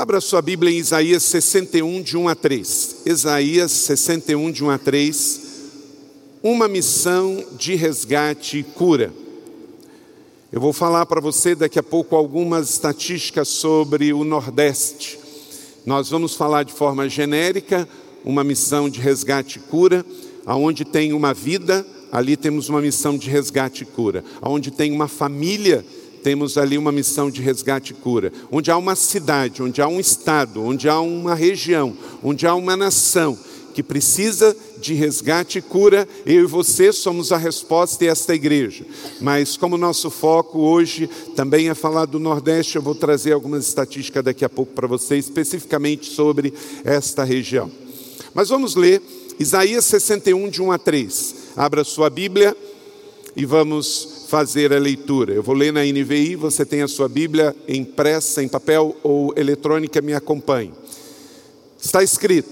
Abra sua Bíblia em Isaías 61, de 1 a 3. Isaías 61, de 1 a 3. Uma missão de resgate e cura. Eu vou falar para você daqui a pouco algumas estatísticas sobre o Nordeste. Nós vamos falar de forma genérica uma missão de resgate e cura, aonde tem uma vida, ali temos uma missão de resgate e cura. Aonde tem uma família, temos ali uma missão de resgate e cura. Onde há uma cidade, onde há um estado, onde há uma região, onde há uma nação que precisa de resgate e cura, eu e você somos a resposta e esta igreja. Mas como nosso foco hoje também é falar do Nordeste, eu vou trazer algumas estatísticas daqui a pouco para você, especificamente sobre esta região. Mas vamos ler Isaías 61, de 1 a 3. Abra sua Bíblia e vamos fazer a leitura. Eu vou ler na NVI, você tem a sua Bíblia impressa em papel ou eletrônica, me acompanhe. Está escrito: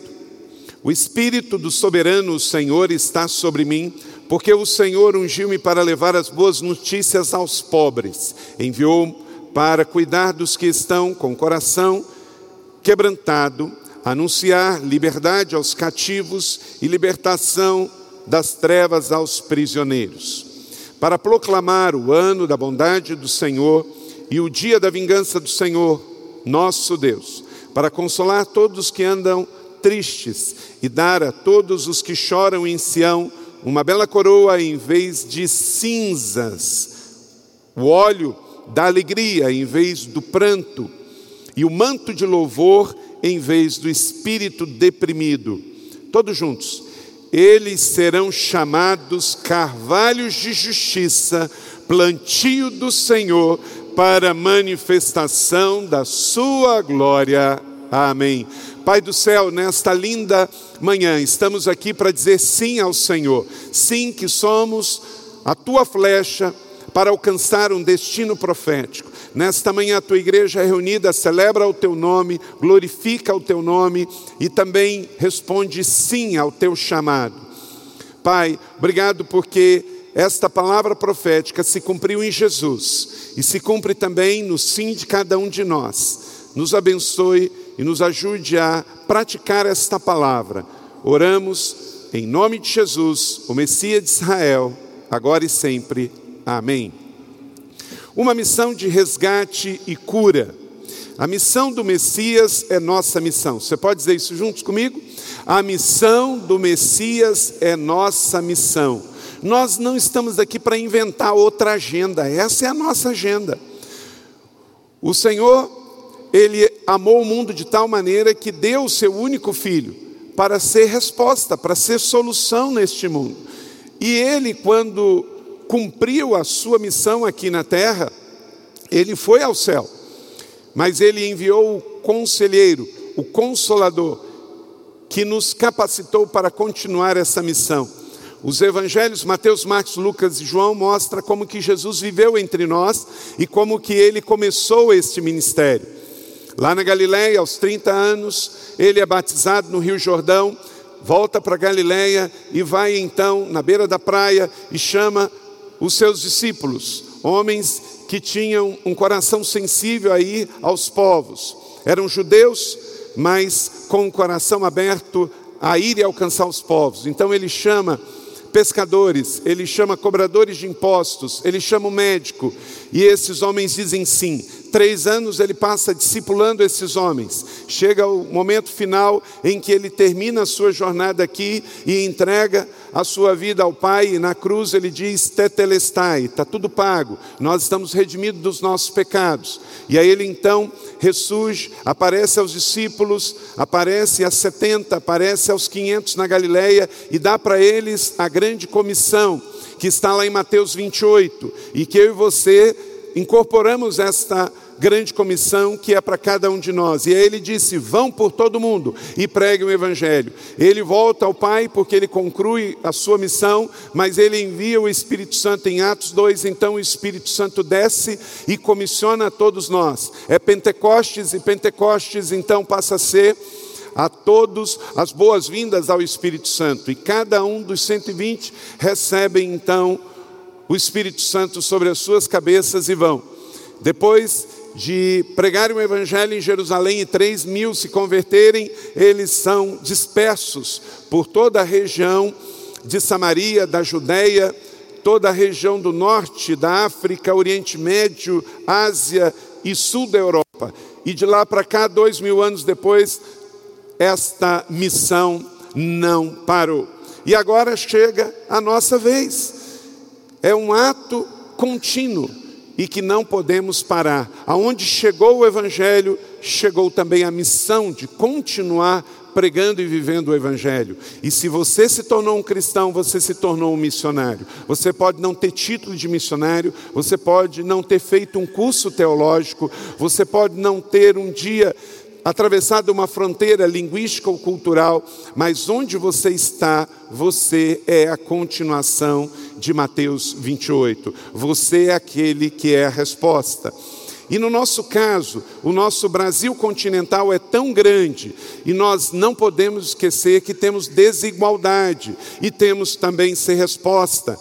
O Espírito do soberano Senhor está sobre mim, porque o Senhor ungiu-me para levar as boas notícias aos pobres, enviou para cuidar dos que estão com o coração quebrantado, anunciar liberdade aos cativos e libertação das trevas aos prisioneiros, para proclamar o ano da bondade do Senhor e o dia da vingança do Senhor, nosso Deus, para consolar todos que andam tristes e dar a todos os que choram em Sião uma bela coroa em vez de cinzas, o óleo da alegria em vez do pranto, e o manto de louvor em vez do espírito deprimido. Todos juntos eles serão chamados carvalhos de justiça, plantio do Senhor, para manifestação da sua glória. Amém. Pai do céu, nesta linda manhã, estamos aqui para dizer sim ao Senhor. Sim, que somos a tua flecha para alcançar um destino profético. Nesta manhã a tua igreja é reunida celebra o teu nome, glorifica o teu nome e também responde sim ao teu chamado. Pai, obrigado porque esta palavra profética se cumpriu em Jesus e se cumpre também no sim de cada um de nós. Nos abençoe e nos ajude a praticar esta palavra. Oramos em nome de Jesus, o Messias de Israel, agora e sempre. Amém. Uma missão de resgate e cura. A missão do Messias é nossa missão. Você pode dizer isso juntos comigo? A missão do Messias é nossa missão. Nós não estamos aqui para inventar outra agenda, essa é a nossa agenda. O Senhor, Ele amou o mundo de tal maneira que deu o seu único filho para ser resposta, para ser solução neste mundo. E Ele, quando cumpriu a sua missão aqui na terra, ele foi ao céu, mas ele enviou o conselheiro, o consolador, que nos capacitou para continuar essa missão. Os evangelhos Mateus, Marcos, Lucas e João mostram como que Jesus viveu entre nós e como que ele começou este ministério. Lá na Galiléia, aos 30 anos, ele é batizado no Rio Jordão, volta para Galiléia e vai então na beira da praia e chama os seus discípulos, homens que tinham um coração sensível aí aos povos. Eram judeus, mas com o coração aberto a ir e alcançar os povos. Então ele chama pescadores, ele chama cobradores de impostos, ele chama o médico, e esses homens dizem sim. Três anos ele passa discipulando esses homens. Chega o momento final em que ele termina a sua jornada aqui e entrega a sua vida ao Pai, e na cruz ele diz: Tetelestai, está tudo pago, nós estamos redimidos dos nossos pecados. E aí ele então ressurge, aparece aos discípulos, aparece a 70, aparece aos 500 na Galileia e dá para eles a grande comissão que está lá em Mateus 28 e que eu e você incorporamos esta grande comissão que é para cada um de nós. E aí ele disse: vão por todo mundo e preguem o Evangelho. Ele volta ao Pai porque ele conclui a sua missão, mas ele envia o Espírito Santo em Atos 2. Então o Espírito Santo desce e comissiona a todos nós. É Pentecostes e Pentecostes então passa a ser a todos as boas-vindas ao Espírito Santo. E cada um dos 120 recebe então o Espírito Santo sobre as suas cabeças e vão. Depois de pregarem o evangelho em Jerusalém e três mil se converterem, eles são dispersos por toda a região de Samaria, da Judéia, toda a região do norte da África, Oriente Médio, Ásia e sul da Europa. E de lá para cá, dois mil anos depois, esta missão não parou. E agora chega a nossa vez. É um ato contínuo e que não podemos parar. Aonde chegou o Evangelho, chegou também a missão de continuar pregando e vivendo o Evangelho. E se você se tornou um cristão, você se tornou um missionário. Você pode não ter título de missionário, você pode não ter feito um curso teológico, você pode não ter um dia atravessado uma fronteira linguística ou cultural, mas onde você está, você é a continuação de Mateus 28. Você é aquele que é a resposta. E no nosso caso, o nosso Brasil continental é tão grande e nós não podemos esquecer que temos desigualdade e temos também ser resposta.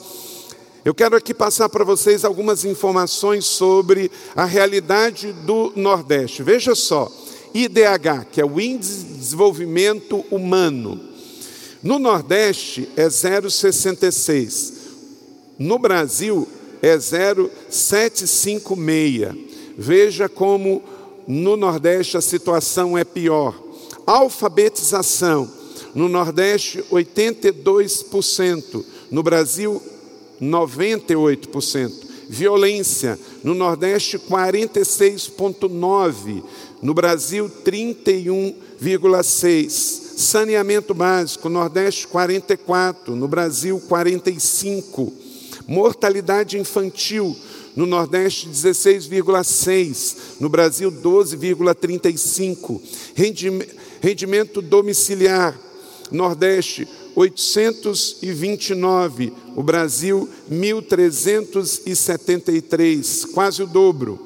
Eu quero aqui passar para vocês algumas informações sobre a realidade do Nordeste. Veja só, IDH, que é o Índice de Desenvolvimento Humano. No Nordeste é 0,66. No Brasil é 0,756. Veja como no Nordeste a situação é pior. Alfabetização. No Nordeste, 82%. No Brasil, 98%. Violência. No Nordeste, 46,9%. No Brasil, 31,6%. Saneamento básico. Nordeste, 44%. No Brasil, 45%. Mortalidade infantil no Nordeste 16,6, no Brasil 12,35. Rendimento domiciliar, Nordeste 829, o Brasil 1373, quase o dobro.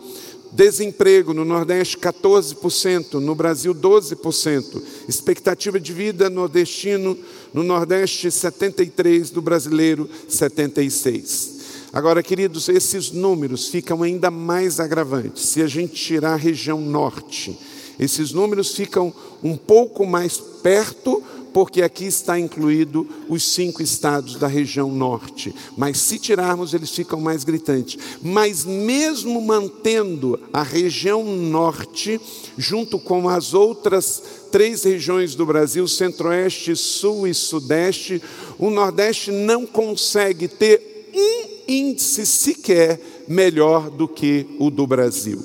Desemprego no Nordeste 14%, no Brasil 12%. Expectativa de vida nordestino no Nordeste 73, do brasileiro 76. Agora, queridos, esses números ficam ainda mais agravantes se a gente tirar a região norte. Esses números ficam um pouco mais perto, porque aqui está incluído os cinco estados da região norte. Mas se tirarmos, eles ficam mais gritantes. Mas mesmo mantendo a região norte, junto com as outras três regiões do Brasil, centro-oeste, sul e sudeste, o nordeste não consegue ter um índice sequer melhor do que o do Brasil.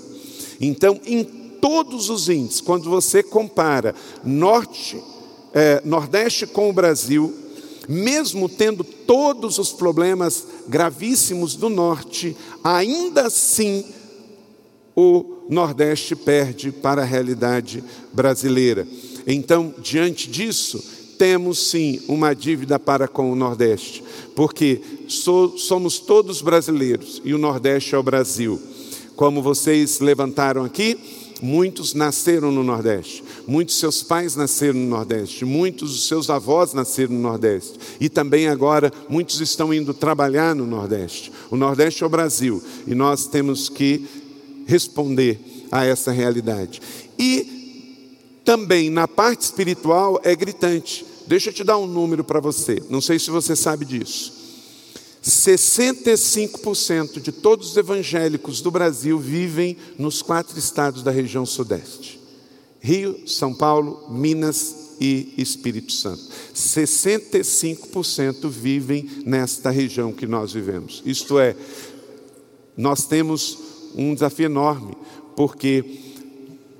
Então, em todos os índices, quando você compara norte, é, Nordeste com o Brasil, mesmo tendo todos os problemas gravíssimos do Norte, ainda assim o Nordeste perde para a realidade brasileira. Então, diante disso, temos sim uma dívida para com o Nordeste, porque so, somos todos brasileiros e o Nordeste é o Brasil. Como vocês levantaram aqui, muitos nasceram no Nordeste, muitos seus pais nasceram no Nordeste, muitos dos seus avós nasceram no Nordeste, e também agora muitos estão indo trabalhar no Nordeste. O Nordeste é o Brasil e nós temos que responder a essa realidade. E também na parte espiritual é gritante. Deixa eu te dar um número para você, não sei se você sabe disso. 65% de todos os evangélicos do Brasil vivem nos quatro estados da região Sudeste: Rio, São Paulo, Minas e Espírito Santo. 65% vivem nesta região que nós vivemos. Isto é, nós temos um desafio enorme, porque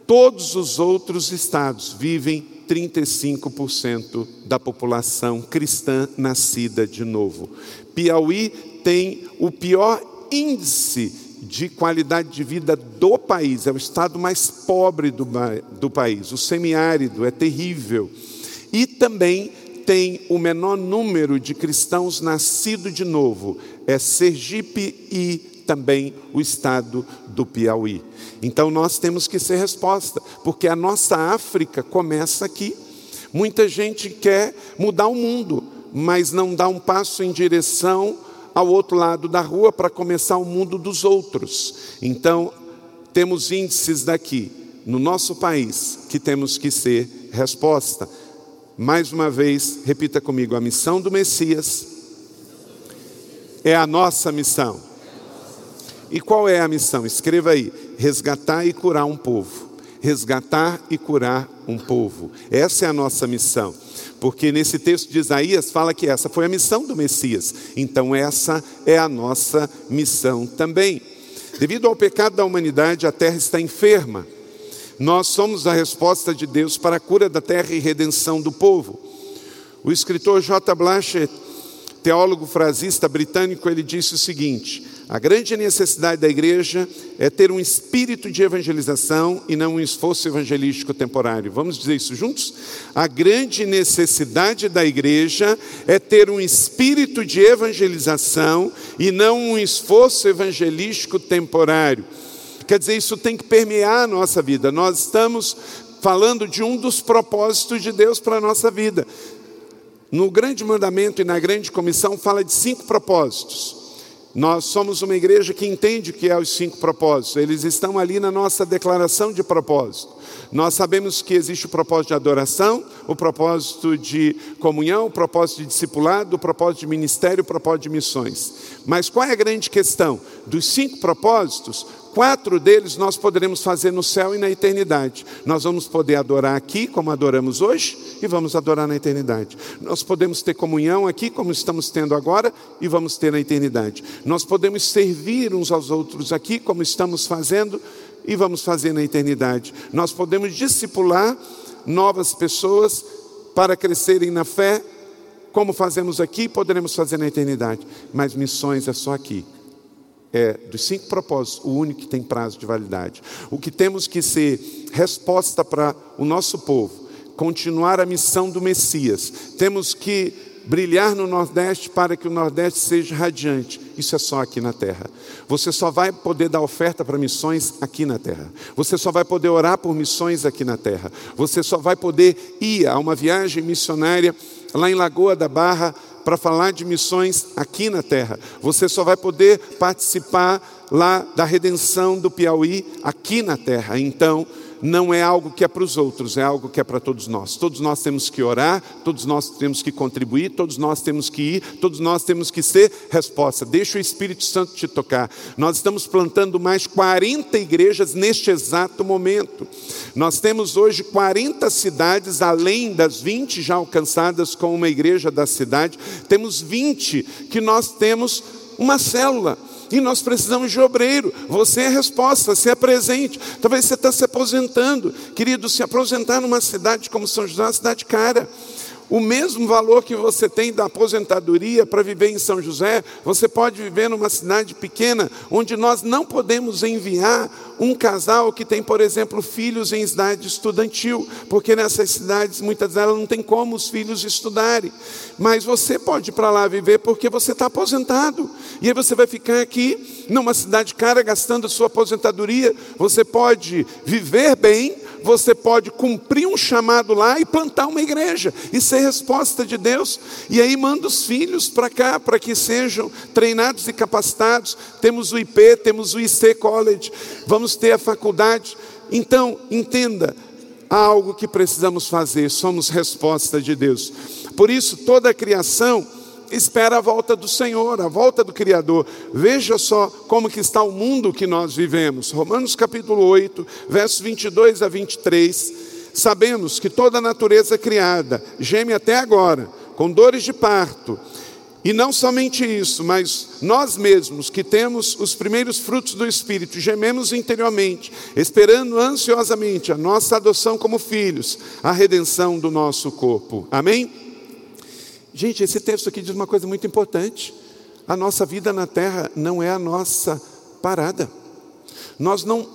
Todos os outros estados vivem 35% da população cristã nascida de novo. Piauí tem o pior índice de qualidade de vida do país, é o estado mais pobre do, do país. O semiárido é terrível. E também tem o menor número de cristãos nascidos de novo, é Sergipe e também o estado do Piauí. Então nós temos que ser resposta, porque a nossa África começa aqui. Muita gente quer mudar o mundo, mas não dá um passo em direção ao outro lado da rua para começar o mundo dos outros. Então, temos índices daqui, no nosso país, que temos que ser resposta. Mais uma vez, repita comigo: a missão do Messias é a nossa missão. E qual é a missão? Escreva aí: resgatar e curar um povo. Resgatar e curar um povo. Essa é a nossa missão. Porque nesse texto de Isaías fala que essa foi a missão do Messias. Então, essa é a nossa missão também. Devido ao pecado da humanidade, a terra está enferma. Nós somos a resposta de Deus para a cura da terra e redenção do povo. O escritor J. Blanchett, teólogo frasista britânico, ele disse o seguinte: a grande necessidade da igreja é ter um espírito de evangelização e não um esforço evangelístico temporário. Vamos dizer isso juntos? A grande necessidade da igreja é ter um espírito de evangelização e não um esforço evangelístico temporário. Quer dizer, isso tem que permear a nossa vida. Nós estamos falando de um dos propósitos de Deus para a nossa vida. No grande mandamento e na grande comissão fala de cinco propósitos. Nós somos uma igreja que entende o que é os cinco propósitos, eles estão ali na nossa declaração de propósito. Nós sabemos que existe o propósito de adoração, o propósito de comunhão, o propósito de discipulado, o propósito de ministério, o propósito de missões. Mas qual é a grande questão? Dos cinco propósitos, Quatro deles nós poderemos fazer no céu e na eternidade. Nós vamos poder adorar aqui, como adoramos hoje, e vamos adorar na eternidade. Nós podemos ter comunhão aqui, como estamos tendo agora, e vamos ter na eternidade. Nós podemos servir uns aos outros aqui, como estamos fazendo, e vamos fazer na eternidade. Nós podemos discipular novas pessoas para crescerem na fé, como fazemos aqui, poderemos fazer na eternidade. Mas missões é só aqui é, dos cinco propósitos, o único que tem prazo de validade. O que temos que ser resposta para o nosso povo, continuar a missão do Messias. Temos que brilhar no Nordeste para que o Nordeste seja radiante. Isso é só aqui na terra. Você só vai poder dar oferta para missões aqui na terra. Você só vai poder orar por missões aqui na terra. Você só vai poder ir a uma viagem missionária lá em Lagoa da Barra para falar de missões aqui na terra. Você só vai poder participar lá da redenção do Piauí aqui na terra. Então, não é algo que é para os outros, é algo que é para todos nós. Todos nós temos que orar, todos nós temos que contribuir, todos nós temos que ir, todos nós temos que ser resposta. Deixa o Espírito Santo te tocar. Nós estamos plantando mais 40 igrejas neste exato momento. Nós temos hoje 40 cidades, além das 20 já alcançadas com uma igreja da cidade, temos 20 que nós temos uma célula. E nós precisamos de obreiro. Você é a resposta, você é presente. Talvez você está se aposentando. Querido, se aposentar numa cidade como São José é uma cidade cara. O mesmo valor que você tem da aposentadoria para viver em São José, você pode viver numa cidade pequena, onde nós não podemos enviar um casal que tem, por exemplo, filhos em idade estudantil, porque nessas cidades, muitas delas, não tem como os filhos estudarem. Mas você pode ir para lá viver porque você está aposentado. E aí você vai ficar aqui, numa cidade cara, gastando sua aposentadoria. Você pode viver bem, você pode cumprir um chamado lá e plantar uma igreja e ser resposta de Deus. E aí manda os filhos para cá para que sejam treinados e capacitados. Temos o IP, temos o IC College, vamos ter a faculdade. Então, entenda, há algo que precisamos fazer, somos resposta de Deus. Por isso, toda a criação espera a volta do Senhor, a volta do Criador. Veja só como que está o mundo que nós vivemos. Romanos capítulo 8, versos 22 a 23. Sabemos que toda a natureza criada geme até agora, com dores de parto. E não somente isso, mas nós mesmos que temos os primeiros frutos do Espírito, gememos interiormente, esperando ansiosamente a nossa adoção como filhos, a redenção do nosso corpo. Amém? Gente, esse texto aqui diz uma coisa muito importante. A nossa vida na terra não é a nossa parada. Nós não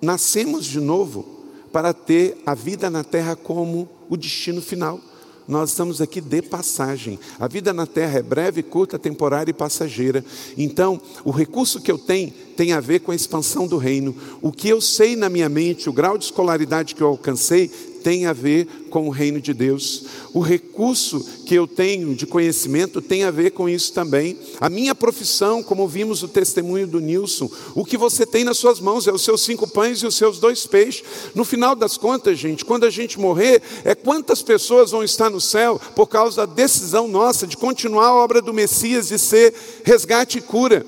nascemos de novo para ter a vida na terra como o destino final. Nós estamos aqui de passagem. A vida na terra é breve, curta, temporária e passageira. Então, o recurso que eu tenho tem a ver com a expansão do reino. O que eu sei na minha mente, o grau de escolaridade que eu alcancei, tem a ver com o reino de Deus. O recurso que eu tenho de conhecimento tem a ver com isso também. A minha profissão, como vimos o testemunho do Nilson, o que você tem nas suas mãos é os seus cinco pães e os seus dois peixes. No final das contas, gente, quando a gente morrer, é quantas pessoas vão estar no céu por causa da decisão nossa de continuar a obra do Messias de ser resgate e cura.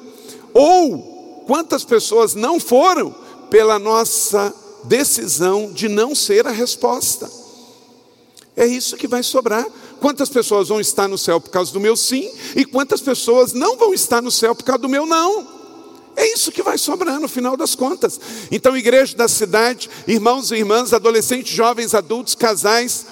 Ou quantas pessoas não foram pela nossa decisão de não ser a resposta. É isso que vai sobrar. Quantas pessoas vão estar no céu por causa do meu sim e quantas pessoas não vão estar no céu por causa do meu não? É isso que vai sobrar no final das contas. Então, igreja da cidade, irmãos e irmãs, adolescentes, jovens, adultos, casais,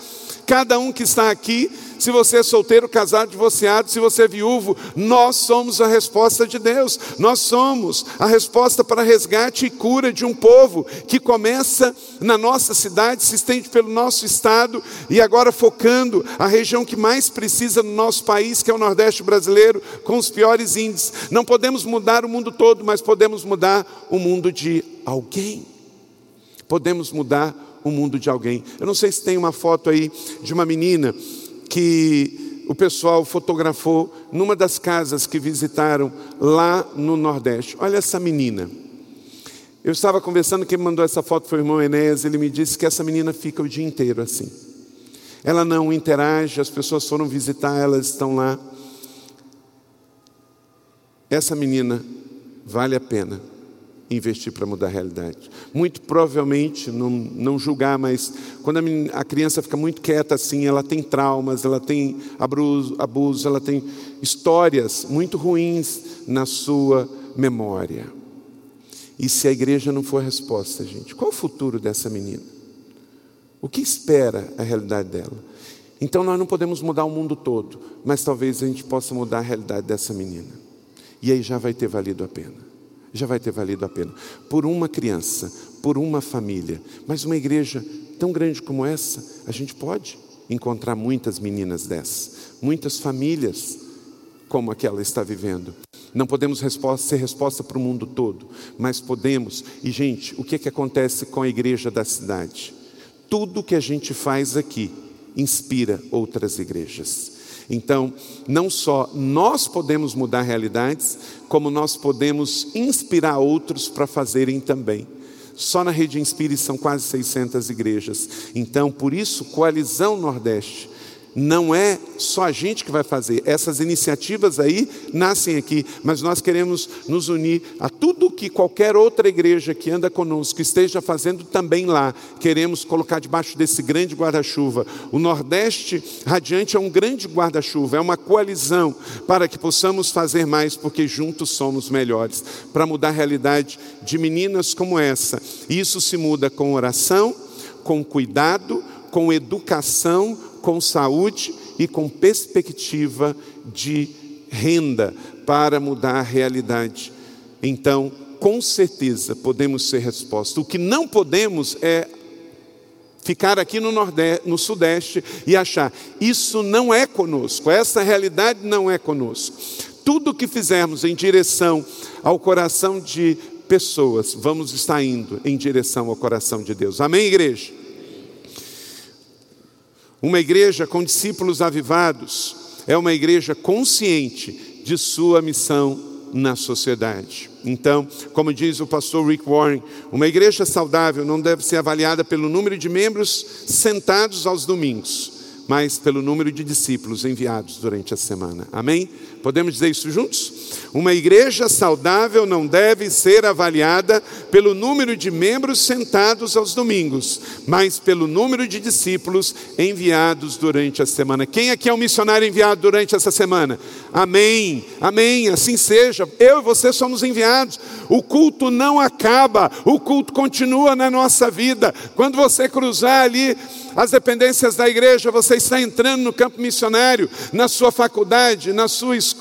cada um que está aqui, se você é solteiro, casado, divorciado, se você é viúvo, nós somos a resposta de Deus. Nós somos a resposta para resgate e cura de um povo que começa na nossa cidade, se estende pelo nosso estado e agora focando a região que mais precisa no nosso país, que é o Nordeste brasileiro, com os piores índices. Não podemos mudar o mundo todo, mas podemos mudar o mundo de alguém. Podemos mudar o mundo de alguém. Eu não sei se tem uma foto aí de uma menina que o pessoal fotografou numa das casas que visitaram lá no Nordeste. Olha essa menina. Eu estava conversando, quem mandou essa foto foi o irmão Enéas, ele me disse que essa menina fica o dia inteiro assim. Ela não interage, as pessoas foram visitar, elas estão lá. Essa menina vale a pena investir para mudar a realidade. Muito provavelmente, não, não julgar, mas quando a, menina, a, criança fica muito quieta assim, ela tem traumas, ela tem abuso, abuso, ela tem histórias muito ruins na sua memória. E se a igreja não for a resposta, gente, qual o futuro dessa menina? O que espera a realidade dela? Então nós não podemos mudar o mundo todo, mas talvez a gente possa mudar a realidade dessa menina. E aí já vai ter valido a pena já vai ter valido a pena. Por uma criança, por uma família. Mas uma igreja tão grande como essa, a gente pode encontrar muitas meninas dessas, muitas famílias como aquela está vivendo. Não podemos resposta, ser resposta para o mundo todo, mas podemos. E, gente, o que, é que acontece com a igreja da cidade? Tudo que a gente faz aqui inspira outras igrejas. Então, não só nós podemos mudar realidades, como nós podemos inspirar outros para fazerem também. Só na Rede Inspire são quase 600 igrejas. Então, por isso, Coalizão Nordeste não é só a gente que vai fazer, essas iniciativas aí nascem aqui, mas nós queremos nos unir a tudo que qualquer outra igreja que anda conosco esteja fazendo também lá. Queremos colocar debaixo desse grande guarda-chuva. O Nordeste Radiante é um grande guarda-chuva, é uma coalizão para que possamos fazer mais, porque juntos somos melhores, para mudar a realidade de meninas como essa. E isso se muda com oração, com cuidado, com educação, com saúde e com perspectiva de renda para mudar a realidade. Então, com certeza podemos ser resposta. O que não podemos é ficar aqui no Nordeste, no Sudeste e achar isso não é conosco, essa realidade não é conosco. Tudo que fizermos em direção ao coração de pessoas, vamos estar indo em direção ao coração de Deus. Amém, igreja? Uma igreja com discípulos avivados é uma igreja consciente de sua missão na sociedade. Então, como diz o pastor Rick Warren, uma igreja saudável não deve ser avaliada pelo número de membros sentados aos domingos, mas pelo número de discípulos enviados durante a semana. Amém? Podemos dizer isso juntos? Uma igreja saudável não deve ser avaliada pelo número de membros sentados aos domingos, mas pelo número de discípulos enviados durante a semana. Quem aqui é um missionário enviado durante essa semana? Amém, amém, assim seja. Eu e você somos enviados. O culto não acaba, o culto continua na nossa vida. Quando você cruzar ali as dependências da igreja, você está entrando no campo missionário, na sua faculdade, na sua escola,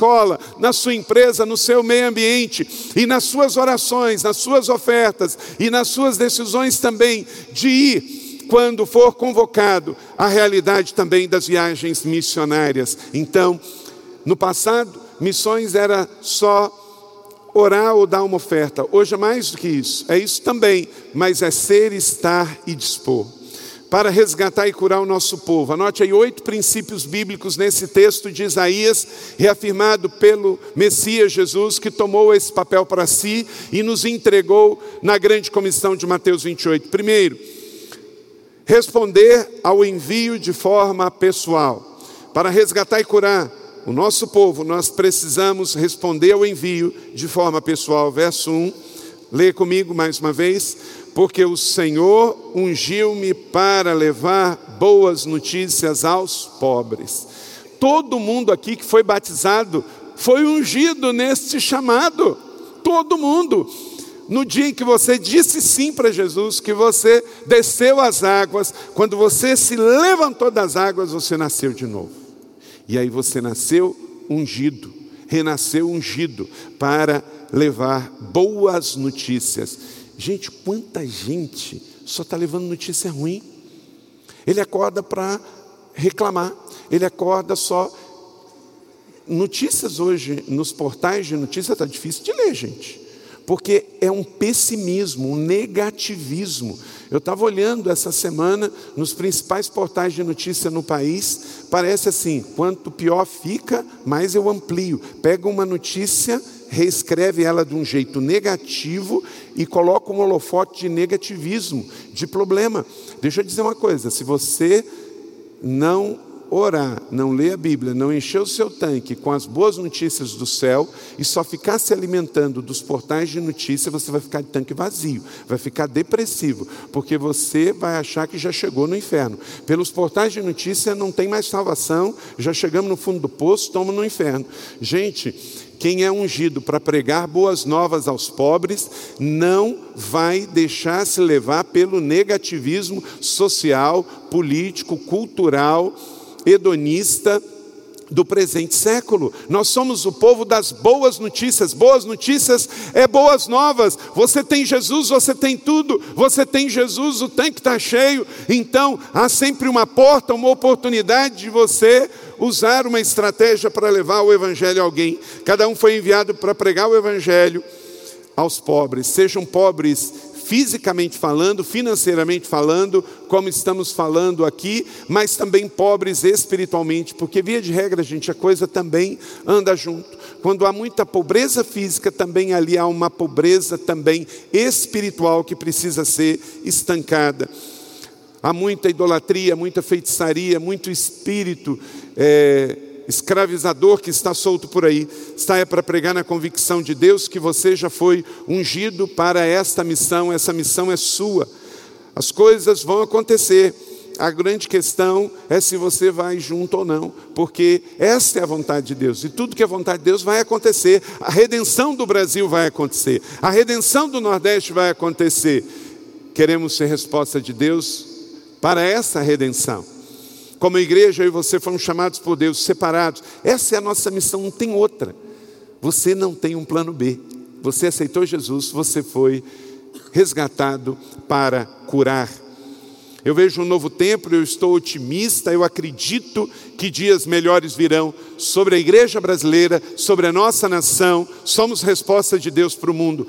na sua empresa, no seu meio ambiente, e nas suas orações, nas suas ofertas e nas suas decisões também de ir quando for convocado a realidade também das viagens missionárias. Então, no passado, missões era só orar ou dar uma oferta. Hoje é mais do que isso. É isso também, mas é ser, estar e dispor. Para resgatar e curar o nosso povo. Anote aí oito princípios bíblicos nesse texto de Isaías, reafirmado pelo Messias Jesus, que tomou esse papel para si e nos entregou na grande comissão de Mateus 28. Primeiro, responder ao envio de forma pessoal. Para resgatar e curar o nosso povo, nós precisamos responder ao envio de forma pessoal. Verso 1, leia comigo mais uma vez porque o Senhor ungiu-me para levar boas notícias aos pobres. Todo mundo aqui que foi batizado foi ungido neste chamado. Todo mundo. No dia em que você disse sim para Jesus, que você desceu as águas, quando você se levantou das águas, você nasceu de novo. E aí você nasceu ungido, renasceu ungido para levar boas notícias. Gente, quanta gente só está levando notícia ruim. Ele acorda para reclamar, ele acorda só. Notícias hoje, nos portais de notícias, está difícil de ler, gente, porque é um pessimismo, um negativismo. Eu estava olhando essa semana nos principais portais de notícia no país, parece assim: quanto pior fica, mais eu amplio. Pega uma notícia reescreve ela de um jeito negativo e coloca um holofote de negativismo, de problema. Deixa eu dizer uma coisa: se você não orar, não ler a Bíblia, não encher o seu tanque com as boas notícias do céu e só ficar se alimentando dos portais de notícia, você vai ficar de tanque vazio, vai ficar depressivo, porque você vai achar que já chegou no inferno. Pelos portais de notícia não tem mais salvação, já chegamos no fundo do poço, estamos no inferno. Gente, quem é ungido para pregar boas novas aos pobres não vai deixar se levar pelo negativismo social, político, cultural, hedonista do presente século. Nós somos o povo das boas notícias. Boas notícias é boas novas. Você tem Jesus, você tem tudo. Você tem Jesus, o tanque está cheio. Então há sempre uma porta, uma oportunidade de você usar uma estratégia para levar o Evangelho a alguém. Cada um foi enviado para pregar o Evangelho aos pobres, sejam pobres fisicamente falando, financeiramente falando, como estamos falando aqui, mas também pobres espiritualmente, porque via de regra, gente, a coisa também anda junto. Quando há muita pobreza física, também ali há uma pobreza também espiritual que precisa ser estancada. Há muita idolatria, muita feitiçaria, muito espírito é, escravizador que está solto por aí. É para pregar na convicção de Deus que você já foi ungido para esta missão, essa missão é sua. As coisas vão acontecer. A grande questão é se você vai junto ou não, porque essa é a vontade de Deus, e tudo que é vontade de Deus vai acontecer. A redenção do Brasil vai acontecer, a redenção do Nordeste vai acontecer. Queremos ser resposta de Deus para essa redenção. Como igreja, eu e você foram chamados por Deus, separados. Essa é a nossa missão, não tem outra. Você não tem um plano B. Você aceitou Jesus, você foi resgatado para curar. Eu vejo um novo tempo, eu estou otimista, eu acredito que dias melhores virão sobre a igreja brasileira, sobre a nossa nação. Somos resposta de Deus para o mundo.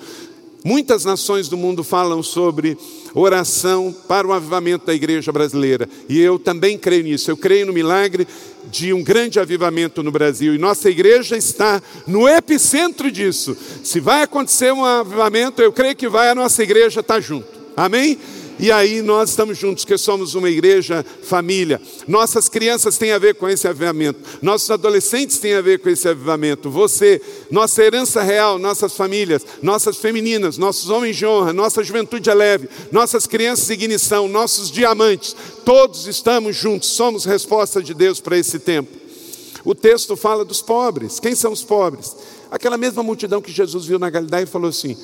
Muitas nações do mundo falam sobre oração para o avivamento da igreja brasileira, e eu também creio nisso. Eu creio no milagre de um grande avivamento no Brasil, e nossa igreja está no epicentro disso. Se vai acontecer um avivamento, eu creio que vai a nossa igreja estar junto. Amém? E aí nós estamos juntos, que somos uma igreja família. Nossas crianças têm a ver com esse avivamento. Nossos adolescentes têm a ver com esse avivamento. Você, nossa herança real, nossas famílias, nossas femininas, nossos homens de honra, nossa juventude é leve, nossas crianças de ignição, nossos diamantes, todos estamos juntos. Somos resposta de Deus para esse tempo. O texto fala dos pobres. Quem são os pobres? Aquela mesma multidão que Jesus viu na Galiléia e falou assim: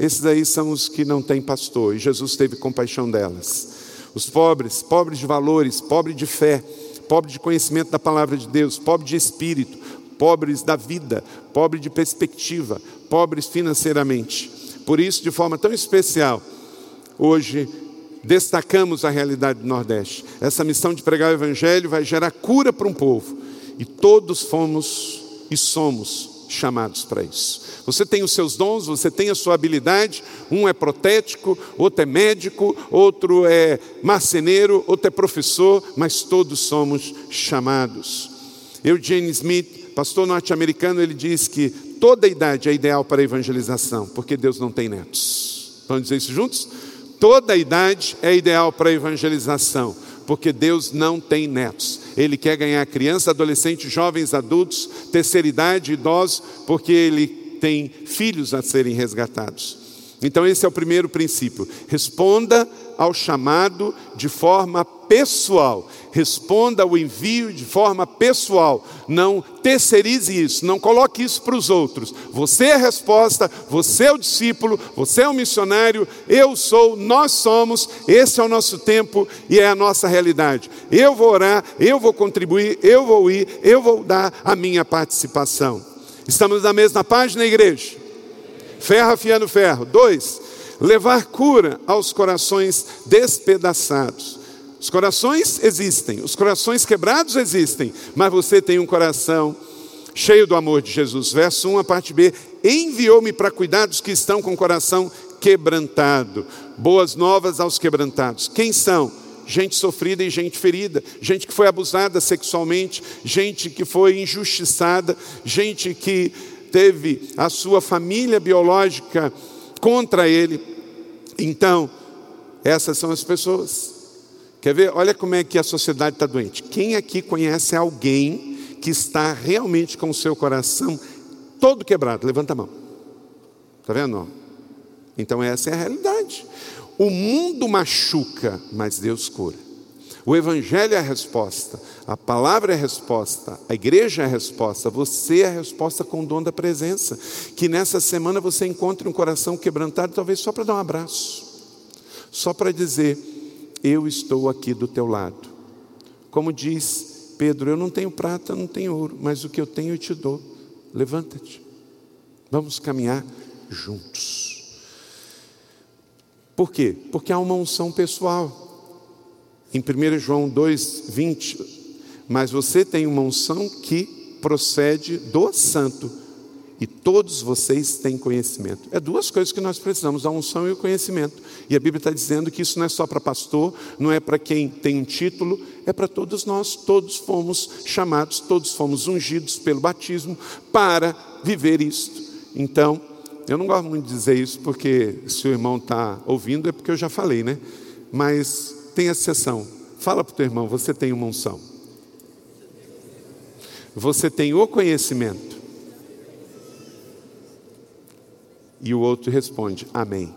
esses aí são os que não têm pastor, e Jesus teve compaixão delas. Os pobres, pobres de valores, pobres de fé, pobres de conhecimento da palavra de Deus, pobres de espírito, pobres da vida, pobres de perspectiva, pobres financeiramente. Por isso, de forma tão especial, hoje destacamos a realidade do Nordeste. Essa missão de pregar o Evangelho vai gerar cura para um povo, e todos fomos e somos chamados para isso. Você tem os seus dons, você tem a sua habilidade, um é protético, outro é médico, outro é marceneiro, outro é professor, mas todos somos chamados. Eugene Smith, pastor norte-americano, ele diz que toda idade é ideal para a evangelização, porque Deus não tem netos. Vamos dizer isso juntos? Toda idade é ideal para a evangelização, porque Deus não tem netos. Ele quer ganhar crianças, adolescentes, jovens, adultos, terceira idade, idosos, porque Ele tem filhos a serem resgatados. Então, esse é o primeiro princípio. Responda ao chamado de forma pessoal. Responda ao envio de forma pessoal. Não terceirize isso, não coloque isso para os outros. Você é a resposta, você é o discípulo, você é o missionário, eu sou, nós somos, esse é o nosso tempo e é a nossa realidade. Eu vou orar, eu vou contribuir, eu vou ir, eu vou dar a minha participação. Estamos na mesma página, igreja? Ferro afiando ferro. Dois, levar cura aos corações despedaçados. Os corações existem, os corações quebrados existem, mas você tem um coração cheio do amor de Jesus. Verso 1, a parte B: enviou-me para cuidar dos que estão com o coração quebrantado. Boas novas aos quebrantados. Quem são? Gente sofrida e gente ferida, gente que foi abusada sexualmente, gente que foi injustiçada, gente que teve a sua família biológica contra ele. Então, essas são as pessoas. Quer ver? Olha como é que a sociedade está doente. Quem aqui conhece alguém que está realmente com o seu coração todo quebrado? Levanta a mão. Está vendo? Então, essa é a realidade. O mundo machuca, mas Deus cura. O Evangelho é a resposta, a palavra é a resposta, a igreja é a resposta, você é a resposta com o dom da presença. Que nessa semana você encontre um coração quebrantado, talvez só para dar um abraço, só para dizer: Eu estou aqui do teu lado. Como diz Pedro: Eu não tenho prata, não tenho ouro, mas o que eu tenho eu te dou. Levanta-te, vamos caminhar juntos. Por quê? Porque há uma unção pessoal. Em 1 João 2, 20, mas você tem uma unção que procede do santo, e todos vocês têm conhecimento. É duas coisas que nós precisamos, a unção e o conhecimento. E a Bíblia está dizendo que isso não é só para pastor, não é para quem tem um título, é para todos nós. Todos fomos chamados, todos fomos ungidos pelo batismo para viver isto. Então, eu não gosto muito de dizer isso, porque se o irmão está ouvindo é porque eu já falei, né? Mas tem exceção. Fala para o teu irmão, você tem uma unção. Você tem o conhecimento. E o outro responde, amém.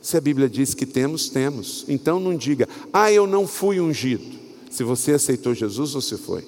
Se a Bíblia diz que temos, temos. Então não diga, ah, eu não fui ungido. Se você aceitou Jesus, você foi.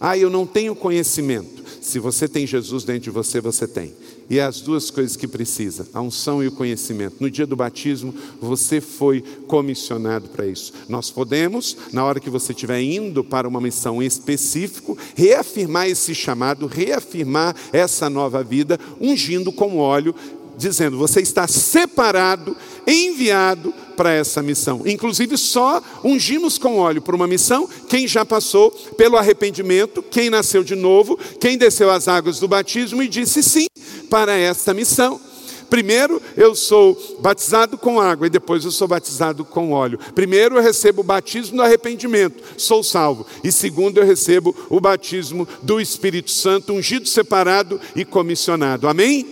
Ah, eu não tenho conhecimento. Se você tem Jesus dentro de você, você tem. E é as duas coisas que precisa, a unção e o conhecimento. No dia do batismo, você foi comissionado para isso. Nós podemos, na hora que você estiver indo para uma missão em específico, reafirmar esse chamado, reafirmar essa nova vida, ungindo com óleo, dizendo: você está separado, enviado para essa missão. Inclusive, só ungimos com óleo para uma missão quem já passou pelo arrependimento, quem nasceu de novo, quem desceu as águas do batismo e disse sim para esta missão. Primeiro eu sou batizado com água e depois eu sou batizado com óleo. Primeiro eu recebo o batismo do arrependimento, sou salvo. E segundo eu recebo o batismo do Espírito Santo, ungido, separado e comissionado. Amém?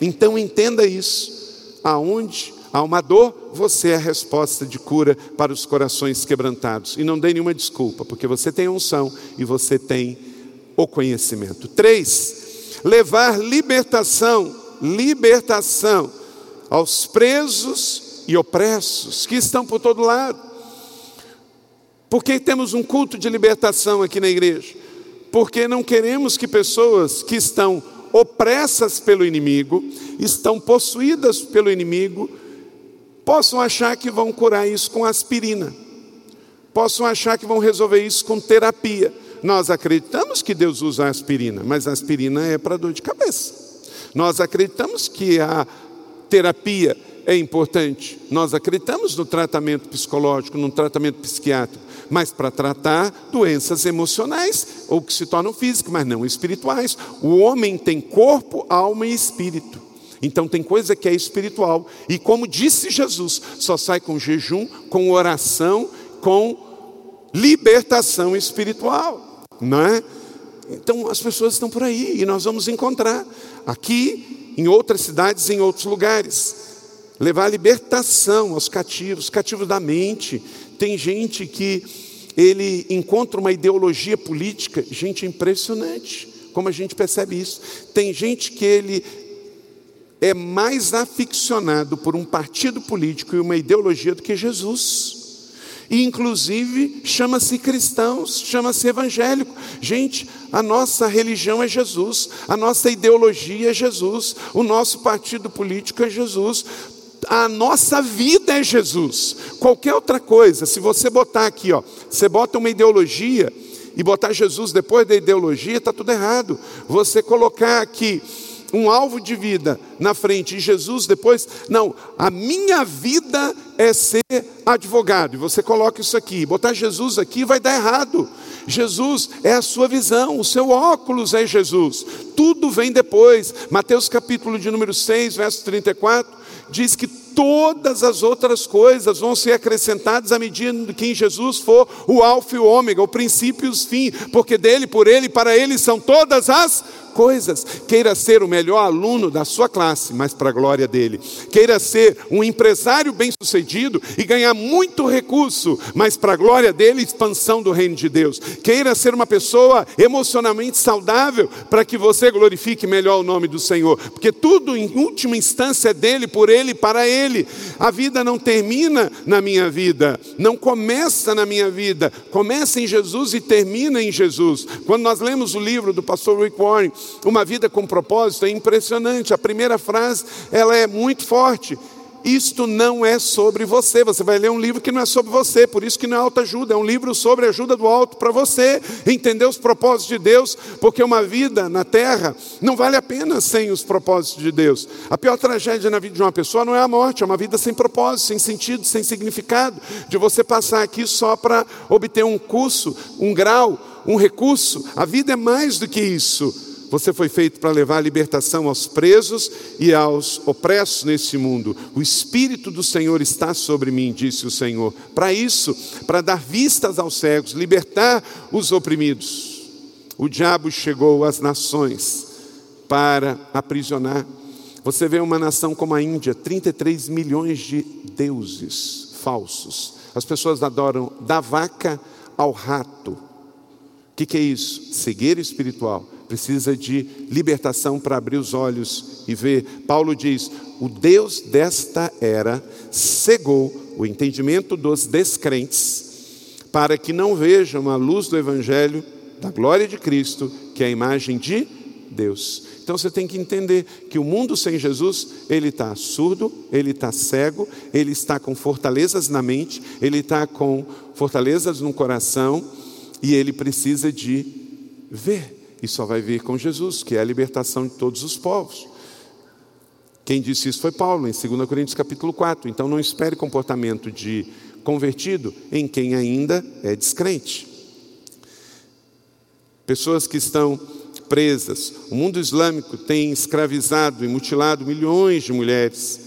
Então entenda isso. Aonde há uma dor, você é a resposta de cura para os corações quebrantados. E não dê nenhuma desculpa, porque você tem unção e você tem o conhecimento. Três, levar libertação, libertação aos presos e opressos que estão por todo lado. Porque temos um culto de libertação aqui na igreja? Porque não queremos que pessoas que estão opressas pelo inimigo, estão possuídas pelo inimigo, possam achar que vão curar isso com aspirina, possam achar que vão resolver isso com terapia. Nós acreditamos que Deus usa aspirina, mas a aspirina é para dor de cabeça. Nós acreditamos que a terapia é importante. Nós acreditamos no tratamento psicológico, no tratamento psiquiátrico, mas para tratar doenças emocionais ou que se tornam físicas, mas não espirituais. O homem tem corpo, alma e espírito. Então tem coisa que é espiritual. E como disse Jesus, só sai com jejum, com oração, com libertação espiritual, não é? Então as pessoas estão por aí e nós vamos encontrar aqui, em outras cidades, em outros lugares. Levar libertação aos cativos, cativos da mente. Tem gente que ele encontra uma ideologia política, gente, é impressionante como a gente percebe isso. Tem gente que ele é mais aficionado por um partido político e uma ideologia do que Jesus. Inclusive, chama-se cristãos, chama-se evangélico. Gente, a nossa religião é Jesus, a nossa ideologia é Jesus, o nosso partido político é Jesus, a nossa vida é Jesus. Qualquer outra coisa, se você botar aqui, ó, você bota uma ideologia e botar Jesus depois da ideologia, está tudo errado. Você colocar aqui um alvo de vida na frente e Jesus depois, não, a minha vida é ser advogado. E você coloca isso aqui, botar Jesus aqui vai dar errado. Jesus é a sua visão, o seu óculos é Jesus. Tudo vem depois. Mateus capítulo de número 6, verso 34, diz que todas as outras coisas vão ser acrescentadas à medida que em Jesus for o alfa e o ômega, o princípio e os fins, porque dele, por ele e para ele são todas as coisas. Queira ser o melhor aluno da sua classe, mas para a glória dele. Queira ser um empresário bem-sucedido e ganhar muito recurso, mas para a glória dele, expansão do reino de Deus. Queira ser uma pessoa emocionalmente saudável para que você glorifique melhor o nome do Senhor, porque tudo em última instância é dele, por ele, para ele. A vida não termina na minha vida, não começa na minha vida, começa em Jesus e termina em Jesus. Quando nós lemos o livro do pastor Rick Warren, uma vida com propósito é impressionante. A primeira frase, ela é muito forte. Isto não é sobre você. Você vai ler um livro que não é sobre você, por isso que não é autoajuda, é um livro sobre ajuda do alto para você entender os propósitos de Deus, porque uma vida na terra não vale a pena sem os propósitos de Deus. A pior tragédia na vida de uma pessoa não é a morte, é uma vida sem propósito, sem sentido, sem significado, de você passar aqui só para obter um curso, um grau, um recurso. A vida é mais do que isso. Você foi feito para levar a libertação aos presos e aos opressos nesse mundo. O Espírito do Senhor está sobre mim, disse o Senhor. Para isso, para dar vistas aos cegos, libertar os oprimidos. O diabo chegou às nações para aprisionar. Você vê uma nação como a Índia, 33 milhões de deuses falsos. As pessoas adoram da vaca ao rato. O que, que é isso? Cegueira espiritual precisa de libertação para abrir os olhos e ver. Paulo diz: o Deus desta era cegou o entendimento dos descrentes, para que não vejam a luz do Evangelho da glória de Cristo, que é a imagem de Deus. Então você tem que entender que o mundo sem Jesus, ele está surdo, ele está cego, ele está com fortalezas na mente, ele está com fortalezas no coração e ele precisa de ver e só vai vir com Jesus, que é a libertação de todos os povos. Quem disse isso foi Paulo, em 2 Coríntios capítulo 4. Então não espere comportamento de convertido em quem ainda é descrente. Pessoas que estão presas. O mundo islâmico tem escravizado e mutilado milhões de mulheres.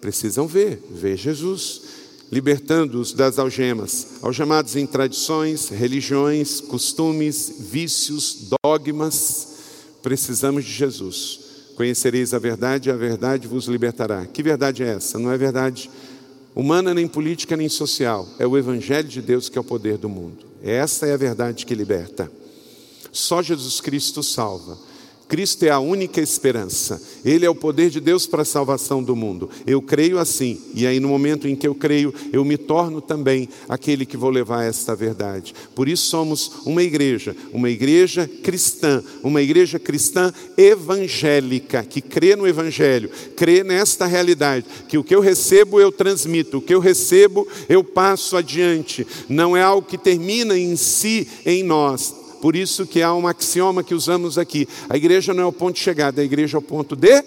Precisam ver, ver Jesus libertando-os das algemas, algemados em tradições, religiões, costumes, vícios, dogmas. Precisamos de Jesus. Conhecereis a verdade e a verdade vos libertará. Que verdade é essa? Não é verdade humana, nem política, nem social. É o Evangelho de Deus que é o poder do mundo. Essa é a verdade que liberta. Só Jesus Cristo salva. Cristo é a única esperança. Ele é o poder de Deus para a salvação do mundo. Eu creio assim, e aí no momento em que eu creio, eu me torno também aquele que vou levar esta verdade. Por isso somos uma igreja, uma igreja cristã, uma igreja cristã evangélica, que crê no evangelho, crê nesta realidade, que o que eu recebo eu transmito, o que eu recebo eu passo adiante. Não é algo que termina em si em nós, por isso que há um axioma que usamos aqui. A igreja não é o ponto de chegada, a igreja é o ponto de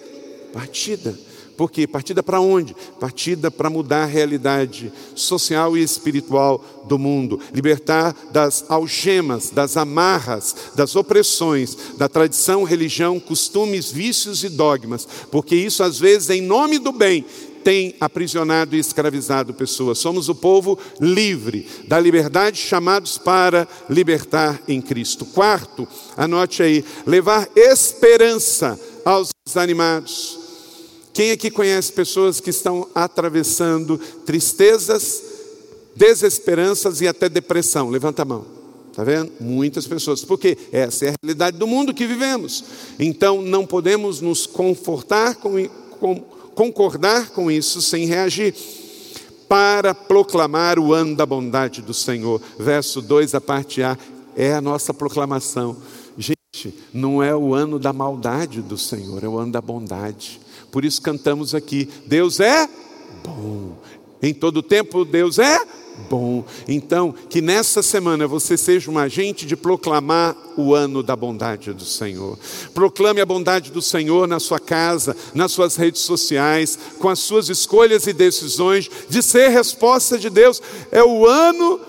partida. Por quê? Partida para onde? Partida para mudar a realidade social e espiritual do mundo, libertar das algemas, das amarras, das opressões, da tradição, religião, costumes, vícios e dogmas, porque isso às vezes em nome do bem tem aprisionado e escravizado pessoas. Somos o povo livre, da liberdade chamados para libertar em Cristo. Quarto, anote aí, levar esperança aos desanimados. Quem aqui conhece pessoas que estão atravessando tristezas, desesperanças e até depressão? Levanta a mão. Está vendo? Muitas pessoas. Porque essa é a realidade do mundo que vivemos. Então não podemos nos confortar com, com concordar com isso sem reagir, para proclamar o ano da bondade do Senhor. Verso 2, a parte A, é a nossa proclamação. Gente, não é o ano da maldade do Senhor, é o ano da bondade. Por isso cantamos aqui: Deus é bom. Em todo tempo, Deus é bom. Então, que nessa semana você seja um agente de proclamar o ano da bondade do Senhor. Proclame a bondade do Senhor na sua casa, nas suas redes sociais, com as suas escolhas e decisões, de ser resposta de Deus. É o ano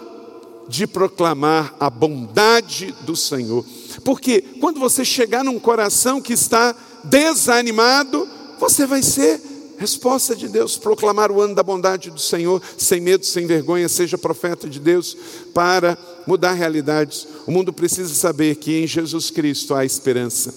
de proclamar a bondade do Senhor. Porque quando você chegar num coração que está desanimado, você vai ser Resposta de Deus, proclamar o ano da bondade do Senhor, sem medo, sem vergonha, seja profeta de Deus, para mudar realidades. O mundo precisa saber que em Jesus Cristo há esperança.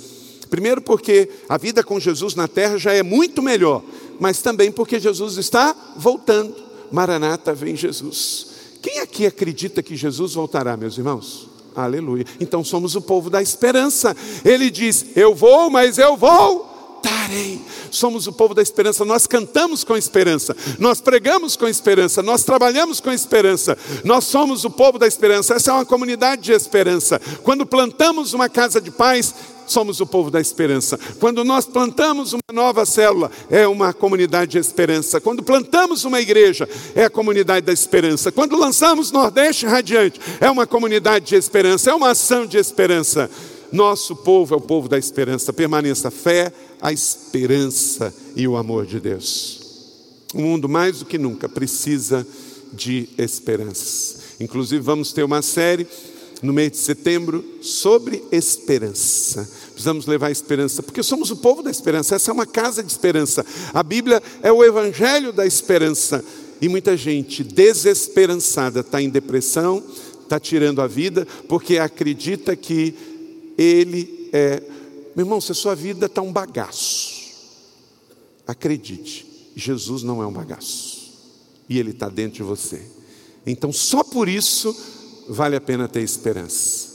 Primeiro, porque a vida com Jesus na terra já é muito melhor, mas também porque Jesus está voltando. Maranata, vem Jesus. Quem aqui acredita que Jesus voltará, meus irmãos? Aleluia. Então somos o povo da esperança. Ele diz: Eu vou, mas eu vou voltarei. Somos o povo da esperança, nós cantamos com esperança, nós pregamos com esperança, nós trabalhamos com esperança, nós somos o povo da esperança. Essa é uma comunidade de esperança. Quando plantamos uma casa de paz, somos o povo da esperança. Quando nós plantamos uma nova célula, é uma comunidade de esperança. Quando plantamos uma igreja, é a comunidade da esperança. Quando lançamos Nordeste Radiante, é uma comunidade de esperança, é uma ação de esperança. Nosso povo é o povo da esperança. Permaneça a fé, a esperança e o amor de Deus. O mundo, mais do que nunca, precisa de esperança. Inclusive, vamos ter uma série no mês de setembro sobre esperança. Precisamos levar esperança, porque somos o povo da esperança. Essa é uma casa de esperança. A Bíblia é o evangelho da esperança. E muita gente desesperançada está em depressão, está tirando a vida, porque acredita que ele é meu irmão, se a sua vida está um bagaço, acredite, Jesus não é um bagaço, e Ele está dentro de você. Então, só por isso, vale a pena ter esperança.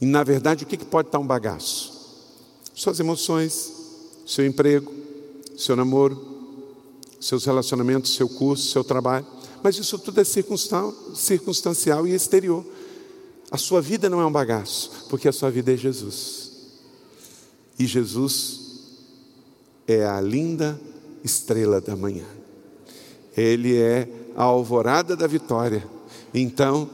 E, na verdade, o que pode estar um bagaço? Suas emoções, seu emprego, seu namoro, seus relacionamentos, seu curso, seu trabalho. Mas isso tudo é circunstancial e exterior. A sua vida não é um bagaço, porque a sua vida é Jesus. E Jesus é a linda estrela da manhã. Ele é a alvorada da vitória. Então,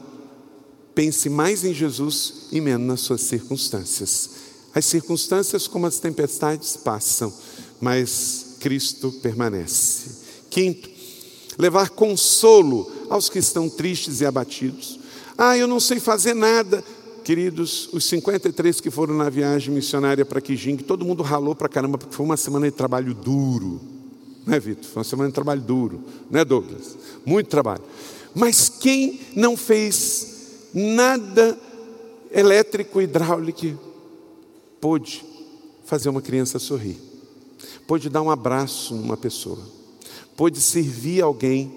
pense mais em Jesus e menos nas suas circunstâncias. As circunstâncias, como as tempestades, passam, mas Cristo permanece. Quinto, levar consolo aos que estão tristes e abatidos. Ah, eu não sei fazer nada. Queridos, os 53 que foram na viagem missionária para Quijing, todo mundo ralou para caramba, porque foi uma semana de trabalho duro. Não é, Vitor? Foi uma semana de trabalho duro, não é, Douglas? Muito trabalho. Mas quem não fez nada elétrico, hidráulico, pôde fazer uma criança sorrir, pôde dar um abraço numa pessoa, pôde servir alguém,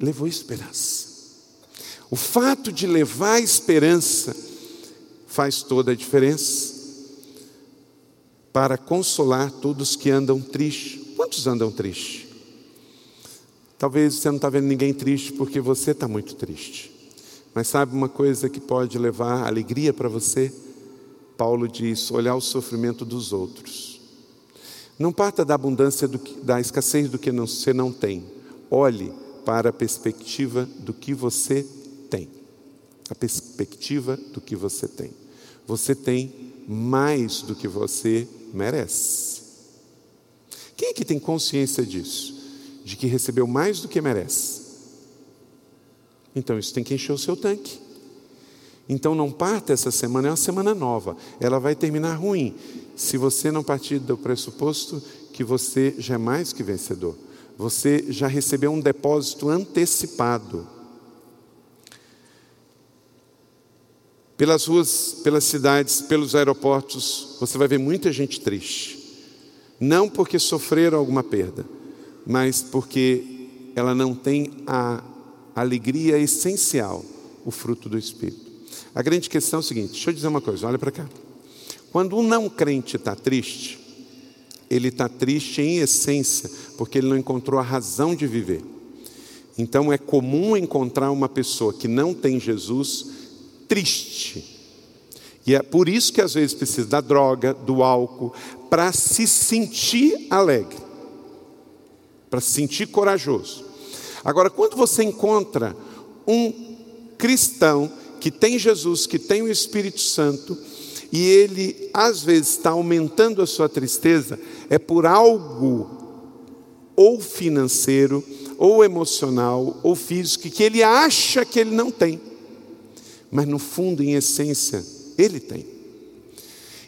levou esperança. O fato de levar esperança faz toda a diferença para consolar todos que andam tristes. Quantos andam tristes? Talvez você não está vendo ninguém triste porque você está muito triste. Mas sabe uma coisa que pode levar alegria para você? Paulo diz: olhar o sofrimento dos outros. Não parta da abundância, do que, da escassez do que não, você não tem. Olhe para a perspectiva do que você tem, a perspectiva do que você tem. Você tem mais do que você merece. Quem é que tem consciência disso? De que recebeu mais do que merece. Então isso tem que encher o seu tanque. Então não parta essa semana, é uma semana nova. Ela vai terminar ruim. Se você não partir do pressuposto que você já é mais que vencedor. Você já recebeu um depósito antecipado. Pelas ruas, pelas cidades, pelos aeroportos, você vai ver muita gente triste. Não porque sofreram alguma perda, mas porque ela não tem a alegria essencial, o fruto do Espírito. A grande questão é o seguinte: deixa eu dizer uma coisa, olha para cá. Quando um não crente está triste, ele está triste em essência, porque ele não encontrou a razão de viver. Então é comum encontrar uma pessoa que não tem Jesus triste. E é por isso que às vezes precisa da droga, do álcool, para se sentir alegre, para se sentir corajoso. Agora, quando você encontra um cristão que tem Jesus, que tem o Espírito Santo, e ele às vezes está aumentando a sua tristeza, é por algo ou financeiro, ou emocional, ou físico, que ele acha que ele não tem mas no fundo, em essência, Ele tem.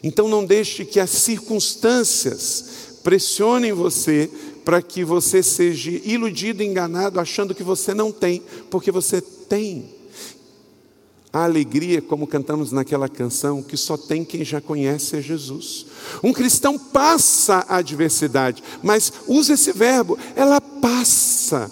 Então não deixe que as circunstâncias pressionem você para que você seja iludido, enganado, achando que você não tem, porque você tem. A alegria, como cantamos naquela canção, que só tem quem já conhece é Jesus. Um cristão passa a adversidade, mas usa esse verbo, ela passa.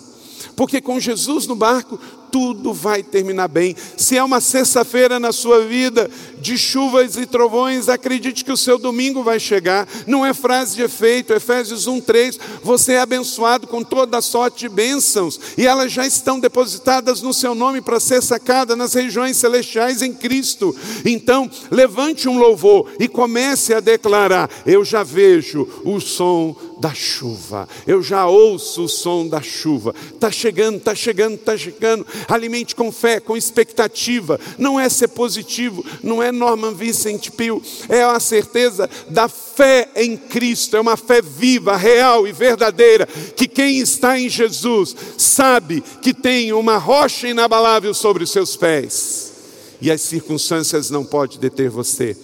Porque com Jesus no barco, tudo vai terminar bem. Se é uma sexta-feira na sua vida de chuvas e trovões, acredite que o seu domingo vai chegar. Não é frase de efeito, Efésios 1:3, você é abençoado com toda a sorte de bênçãos, e elas já estão depositadas no seu nome para ser sacada nas regiões celestiais em Cristo. Então, levante um louvor e comece a declarar: eu já vejo o som da chuva. Eu já ouço o som da chuva. Está chegando, está chegando, está chegando. Alimente com fé, com expectativa. Não é ser positivo, não é Norman Vincent Peale, é a certeza da fé em Cristo. É uma fé viva, real e verdadeira. Que quem está em Jesus sabe que tem uma rocha inabalável sobre os seus pés. E as circunstâncias não podem deter você.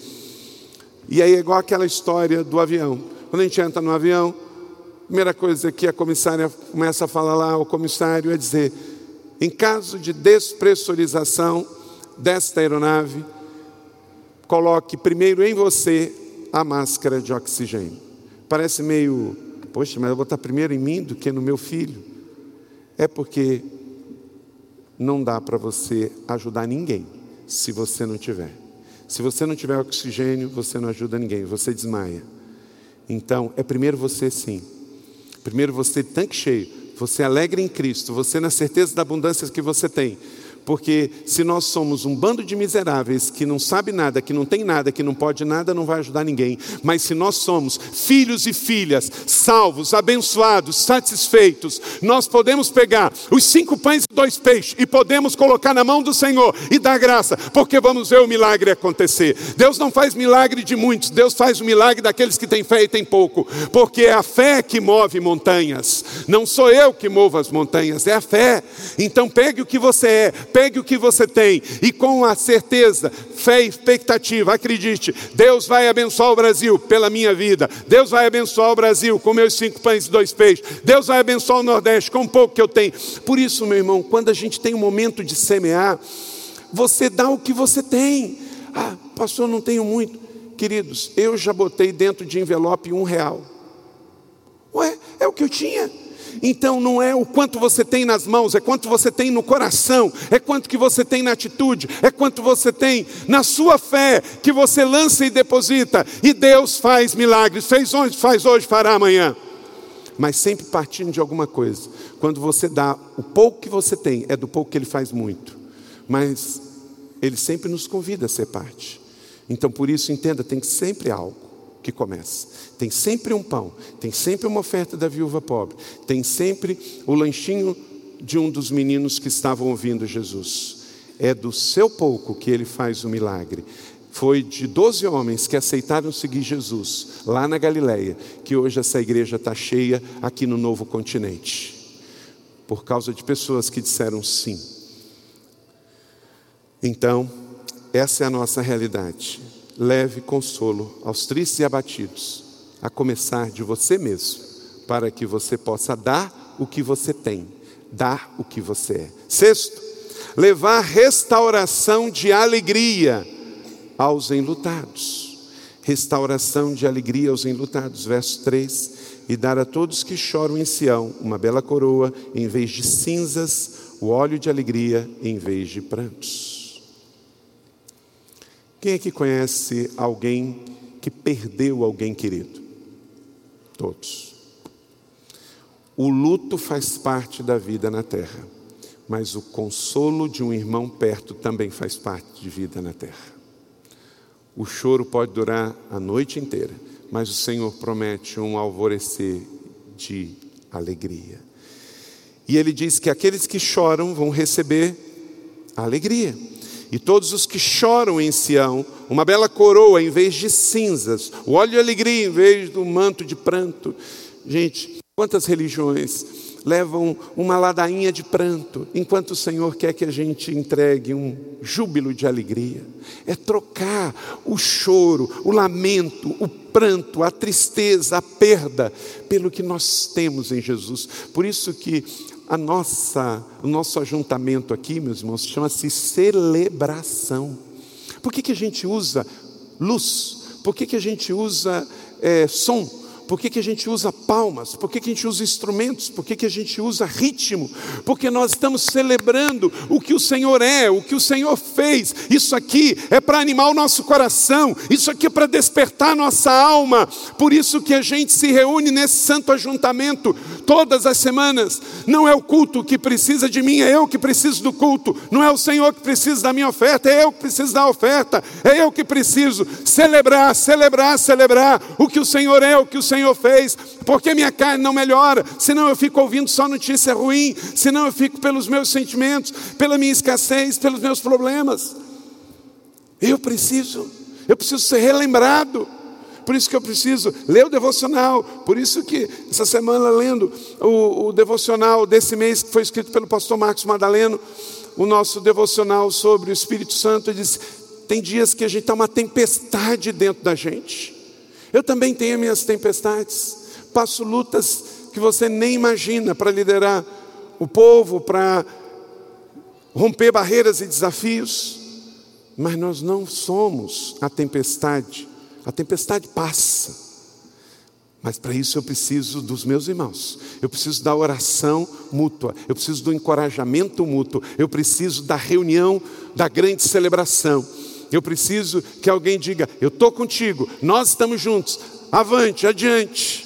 E aí é igual aquela história do avião. Quando a gente entra no avião, primeira coisa que a comissária começa a falar lá, o comissário é dizer: em caso de despressurização desta aeronave, coloque primeiro em você a máscara de oxigênio. Parece meio, poxa, mas eu vou botar primeiro em mim do que no meu filho. É porque não dá para você ajudar ninguém se você não tiver. Se você não tiver oxigênio, você não ajuda ninguém, você desmaia. Então, é primeiro você sim. Primeiro você tanque cheio, você alegre em Cristo, você na certeza da abundância que você tem. Porque se nós somos um bando de miseráveis que não sabe nada, que não tem nada, que não pode nada, não vai ajudar ninguém. Mas se nós somos filhos e filhas, salvos, abençoados, satisfeitos, nós podemos pegar os cinco pães e dois peixes e podemos colocar na mão do Senhor e dar graça, porque vamos ver o milagre acontecer. Deus não faz milagre de muitos, Deus faz o milagre daqueles que têm fé e têm pouco, porque é a fé que move montanhas. Não sou eu que movo as montanhas, é a fé. Então pegue o que você é pegue o que você tem e com a certeza, fé e expectativa, acredite, Deus vai abençoar o Brasil pela minha vida, Deus vai abençoar o Brasil com meus cinco pães e dois peixes, Deus vai abençoar o Nordeste com o pouco que eu tenho. Por isso, meu irmão, quando a gente tem um momento de semear, você dá o que você tem. Ah, pastor, não tenho muito. Queridos, eu já botei dentro de envelope um real. Ué, é o que eu tinha. Então não é o quanto você tem nas mãos, é quanto você tem no coração, é quanto que você tem na atitude, é quanto você tem na sua fé que você lança e deposita. E Deus faz milagres. Fez ontem, faz hoje, fará amanhã. Mas sempre partindo de alguma coisa. Quando você dá o pouco que você tem, é do pouco que ele faz muito. Mas ele sempre nos convida a ser parte. Então por isso entenda, tem sempre algo que começa. Tem sempre um pão, tem sempre uma oferta da viúva pobre, tem sempre o lanchinho de um dos meninos que estavam ouvindo Jesus. É do seu pouco que ele faz o milagre. foi de 12 homens que aceitaram seguir Jesus lá na Galileia, que hoje essa igreja está cheia aqui no novo continente, por causa de pessoas que disseram sim. Então, essa é a nossa realidade. Leve consolo aos tristes e abatidos, a começar de você mesmo, para que você possa dar o que você tem, dar o que você é. Sexto, levar restauração de alegria aos enlutados. Restauração de alegria aos enlutados. Verso 3: E dar a todos que choram em Sião uma bela coroa, em vez de cinzas, o óleo de alegria em vez de prantos. Quem aqui conhece alguém que perdeu alguém querido? Todos. O luto faz parte da vida na terra, mas o consolo de um irmão perto também faz parte de vida na terra. O choro pode durar a noite inteira, mas o Senhor promete um alvorecer de alegria. E ele diz que aqueles que choram vão receber alegria. E todos os que choram em Sião, uma bela coroa em vez de cinzas, o óleo de alegria em vez do manto de pranto. Gente, quantas religiões levam uma ladainha de pranto, enquanto o Senhor quer que a gente entregue um júbilo de alegria. É trocar o choro, o lamento, o pranto, a tristeza, a perda, pelo que nós temos em Jesus. Por isso que a nossa, o nosso ajuntamento aqui, meus irmãos, chama-se celebração. Por que, que a gente usa luz? Por que, que a gente usa é, som? Por que, que a gente usa palmas? Por que, que a gente usa instrumentos? Por que, que a gente usa ritmo? Porque nós estamos celebrando o que o Senhor é, o que o Senhor fez. Isso aqui é para animar o nosso coração, isso aqui é para despertar nossa alma. Por isso que a gente se reúne nesse santo ajuntamento todas as semanas. Não é o culto que precisa de mim, é eu que preciso do culto. Não é o Senhor que precisa da minha oferta, é eu que preciso da oferta. É eu que preciso celebrar, celebrar, celebrar o que o Senhor é, o que o Senhor Senhor fez, porque minha carne não melhora, senão eu fico ouvindo só notícia ruim, senão eu fico pelos meus sentimentos, pela minha escassez, pelos meus problemas. Eu preciso, eu preciso ser relembrado. Por isso que eu preciso ler o devocional. Por isso que essa semana lendo o, o devocional desse mês que foi escrito pelo pastor Marcos Madaleno, o nosso devocional sobre o Espírito Santo, ele diz: tem dias que a gente está uma tempestade dentro da gente. Eu também tenho minhas tempestades, passo lutas que você nem imagina para liderar o povo, para romper barreiras e desafios, mas nós não somos a tempestade, a tempestade passa. Mas para isso eu preciso dos meus irmãos, eu preciso da oração mútua, eu preciso do encorajamento mútuo, eu preciso da reunião, da grande celebração. Eu preciso que alguém diga: Eu estou contigo, nós estamos juntos, avante, adiante.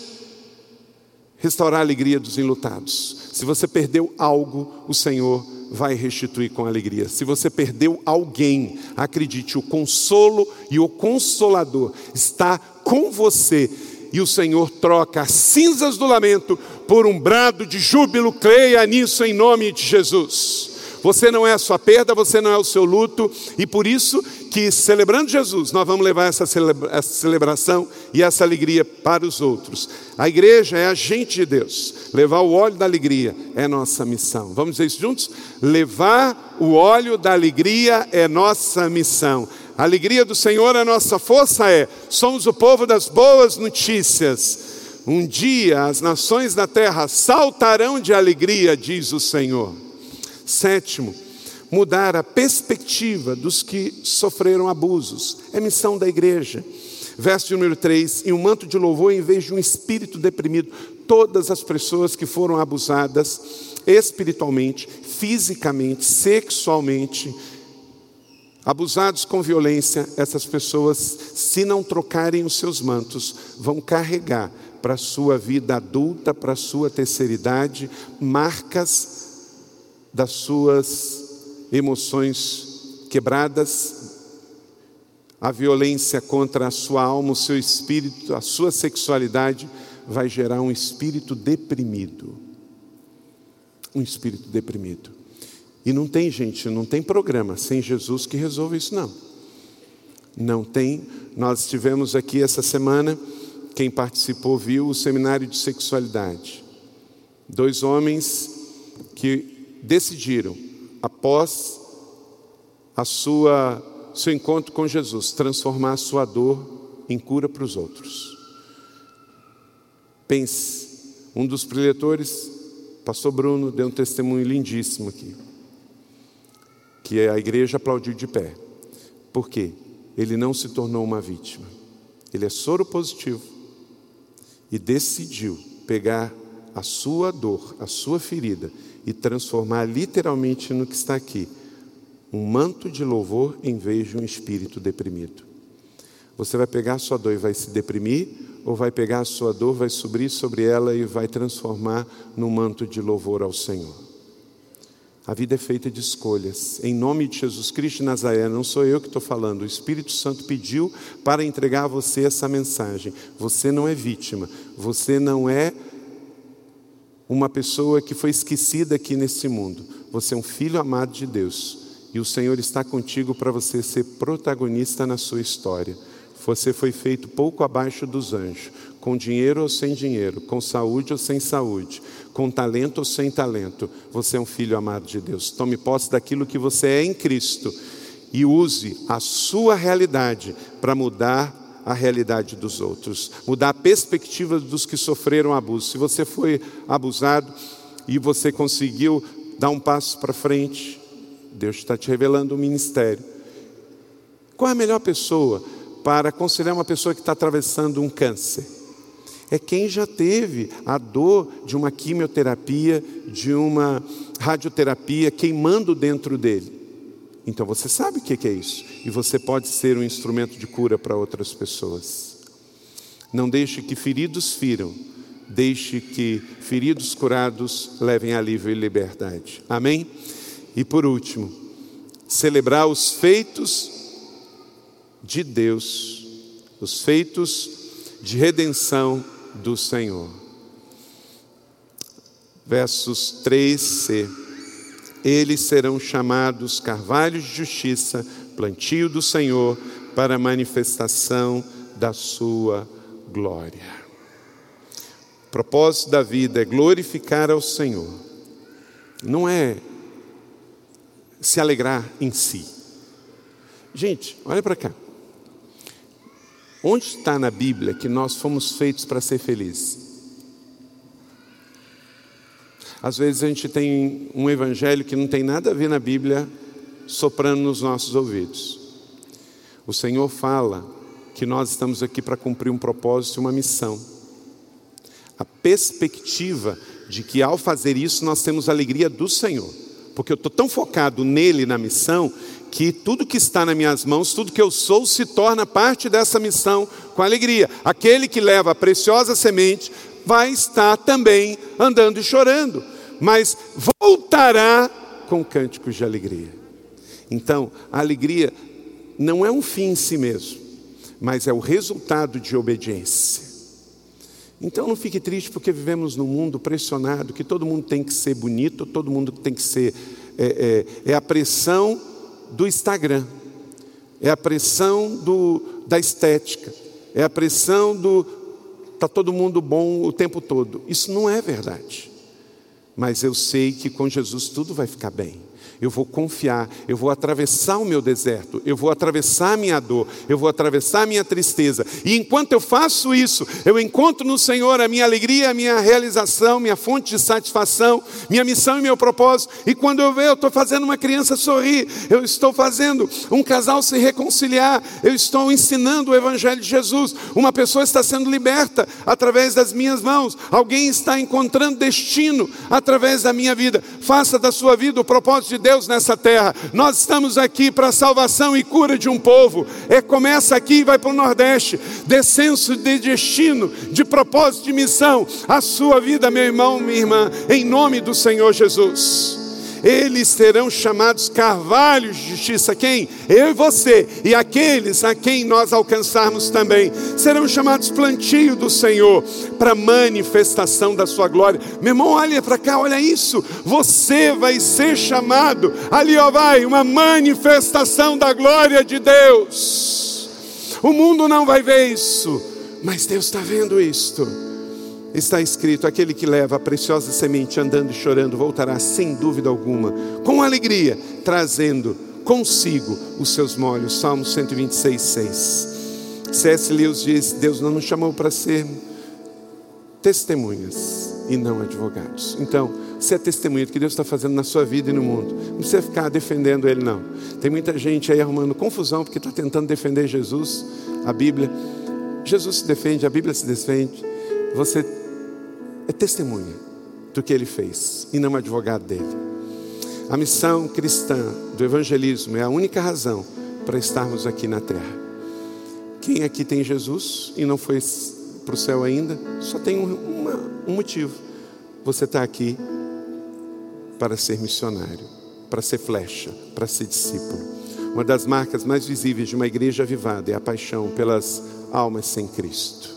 Restaurar a alegria dos enlutados. Se você perdeu algo, o Senhor vai restituir com alegria. Se você perdeu alguém, acredite, o consolo e o consolador está com você. E o Senhor troca as cinzas do lamento por um brado de júbilo. Creia nisso em nome de Jesus. Você não é a sua perda, você não é o seu luto, e por isso que celebrando Jesus, nós vamos levar essa, celebra essa celebração e essa alegria para os outros. A igreja é agente de Deus. Levar o óleo da alegria é nossa missão. Vamos dizer isso juntos? Levar o óleo da alegria é nossa missão. A alegria do Senhor, a nossa força é. Somos o povo das boas notícias. Um dia as nações da terra saltarão de alegria, diz o Senhor. Sétimo, mudar a perspectiva dos que sofreram abusos. É missão da igreja. Verso número 3: e um manto de louvor em vez de um espírito deprimido. Todas as pessoas que foram abusadas espiritualmente, fisicamente, sexualmente, abusados com violência, essas pessoas, se não trocarem os seus mantos, vão carregar para a sua vida adulta, para a sua terceira idade, marcas das suas emoções quebradas, a violência contra a sua alma, o seu espírito, a sua sexualidade, vai gerar um espírito deprimido. Um espírito deprimido. E não tem gente, não tem programa sem Jesus que resolva isso, não. Não tem. Nós tivemos aqui essa semana, quem participou viu o seminário de sexualidade. Dois homens que decidiram, após a sua seu encontro com Jesus, transformar a sua dor em cura para os outros. Pense, um dos preletores, pastor Bruno, deu um testemunho lindíssimo aqui, que a igreja aplaudiu de pé. Por quê? Ele não se tornou uma vítima. Ele é soro positivo e decidiu pegar a sua dor, a sua ferida e transformar literalmente no que está aqui, um manto de louvor em vez de um espírito deprimido. Você vai pegar a sua dor e vai se deprimir, ou vai pegar a sua dor, vai subir sobre ela e vai transformar num manto de louvor ao Senhor. A vida é feita de escolhas. Em nome de Jesus Cristo de Nazaré, não sou eu que estou falando, o Espírito Santo pediu para entregar a você essa mensagem. Você não é vítima, você não é uma pessoa que foi esquecida aqui nesse mundo. Você é um filho amado de Deus e o Senhor está contigo para você ser protagonista na sua história. Você foi feito pouco abaixo dos anjos, com dinheiro ou sem dinheiro, com saúde ou sem saúde, com talento ou sem talento. Você é um filho amado de Deus. Tome posse daquilo que você é em Cristo e use a sua realidade para mudar a realidade dos outros, mudar a perspectiva dos que sofreram abuso. Se você foi abusado e você conseguiu dar um passo para frente, Deus está te revelando um ministério. Qual é a melhor pessoa para aconselhar uma pessoa que está atravessando um câncer? É quem já teve a dor de uma quimioterapia, de uma radioterapia queimando dentro dele. Então você sabe o que é isso. E você pode ser um instrumento de cura para outras pessoas. Não deixe que feridos firam, deixe que feridos curados levem alívio e liberdade. Amém? E por último, celebrar os feitos de Deus, os feitos de redenção do Senhor. Versos 3c. Eles serão chamados carvalhos de justiça, plantio do Senhor, para manifestação da sua glória. O propósito da vida é glorificar ao Senhor. Não é se alegrar em si. Gente, olha para cá. Onde está na Bíblia que nós fomos feitos para ser felizes? Às vezes a gente tem um evangelho que não tem nada a ver na Bíblia soprando nos nossos ouvidos. O Senhor fala que nós estamos aqui para cumprir um propósito e uma missão. A perspectiva de que ao fazer isso nós temos a alegria do Senhor porque eu estou tão focado nele, na missão, que tudo que está nas minhas mãos, tudo que eu sou, se torna parte dessa missão com alegria. Aquele que leva a preciosa semente vai estar também andando e chorando, mas voltará com cânticos de alegria. Então, a alegria não é um fim em si mesmo, mas é o resultado de obediência. Então não fique triste porque vivemos num mundo pressionado, que todo mundo tem que ser bonito, todo mundo tem que ser. É, é, é a pressão do Instagram, é a pressão do, da estética, é a pressão do. Está todo mundo bom o tempo todo. Isso não é verdade. Mas eu sei que com Jesus tudo vai ficar bem eu vou confiar, eu vou atravessar o meu deserto, eu vou atravessar a minha dor, eu vou atravessar a minha tristeza. E enquanto eu faço isso, eu encontro no Senhor a minha alegria, a minha realização, minha fonte de satisfação, minha missão e meu propósito. E quando eu vejo, eu estou fazendo uma criança sorrir, eu estou fazendo um casal se reconciliar, eu estou ensinando o Evangelho de Jesus. Uma pessoa está sendo liberta através das minhas mãos, alguém está encontrando destino através da minha vida. Faça da sua vida o propósito de Deus Deus nessa terra. Nós estamos aqui para a salvação e cura de um povo. É, começa aqui e vai para o Nordeste. Descenso de destino, de propósito de missão. A sua vida, meu irmão, minha irmã, em nome do Senhor Jesus eles serão chamados carvalhos de justiça. Quem? Eu e você, e aqueles a quem nós alcançarmos também, serão chamados plantio do Senhor, para manifestação da sua glória. Meu irmão, olha para cá, olha isso. Você vai ser chamado, ali ó, vai, uma manifestação da glória de Deus. O mundo não vai ver isso, mas Deus está vendo isto. Está escrito: aquele que leva a preciosa semente andando e chorando voltará sem dúvida alguma, com alegria, trazendo consigo os seus molhos. Salmo 126, 6. C.S. Lewis diz: Deus não nos chamou para ser testemunhas e não advogados. Então, você é testemunha do que Deus está fazendo na sua vida e no mundo. Não precisa ficar defendendo Ele, não. Tem muita gente aí arrumando confusão porque está tentando defender Jesus, a Bíblia. Jesus se defende, a Bíblia se defende. Você é testemunha do que Ele fez e não advogado dele. A missão cristã do evangelismo é a única razão para estarmos aqui na terra. Quem aqui tem Jesus e não foi para o céu ainda, só tem um, uma, um motivo. Você está aqui para ser missionário, para ser flecha, para ser discípulo. Uma das marcas mais visíveis de uma igreja avivada é a paixão pelas almas sem Cristo.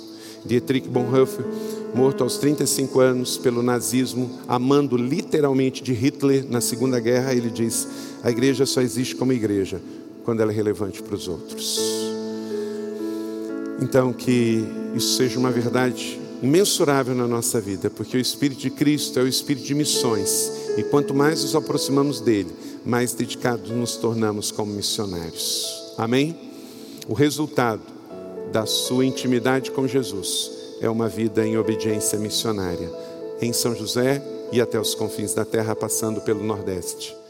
Dietrich Bonhoeffer, morto aos 35 anos pelo nazismo, amando literalmente de Hitler na Segunda Guerra, ele diz: a igreja só existe como igreja quando ela é relevante para os outros. Então, que isso seja uma verdade imensurável na nossa vida, porque o Espírito de Cristo é o Espírito de missões, e quanto mais nos aproximamos dele, mais dedicados nos tornamos como missionários. Amém? O resultado da sua intimidade com Jesus é uma vida em obediência missionária, em São José e até os confins da terra, passando pelo Nordeste.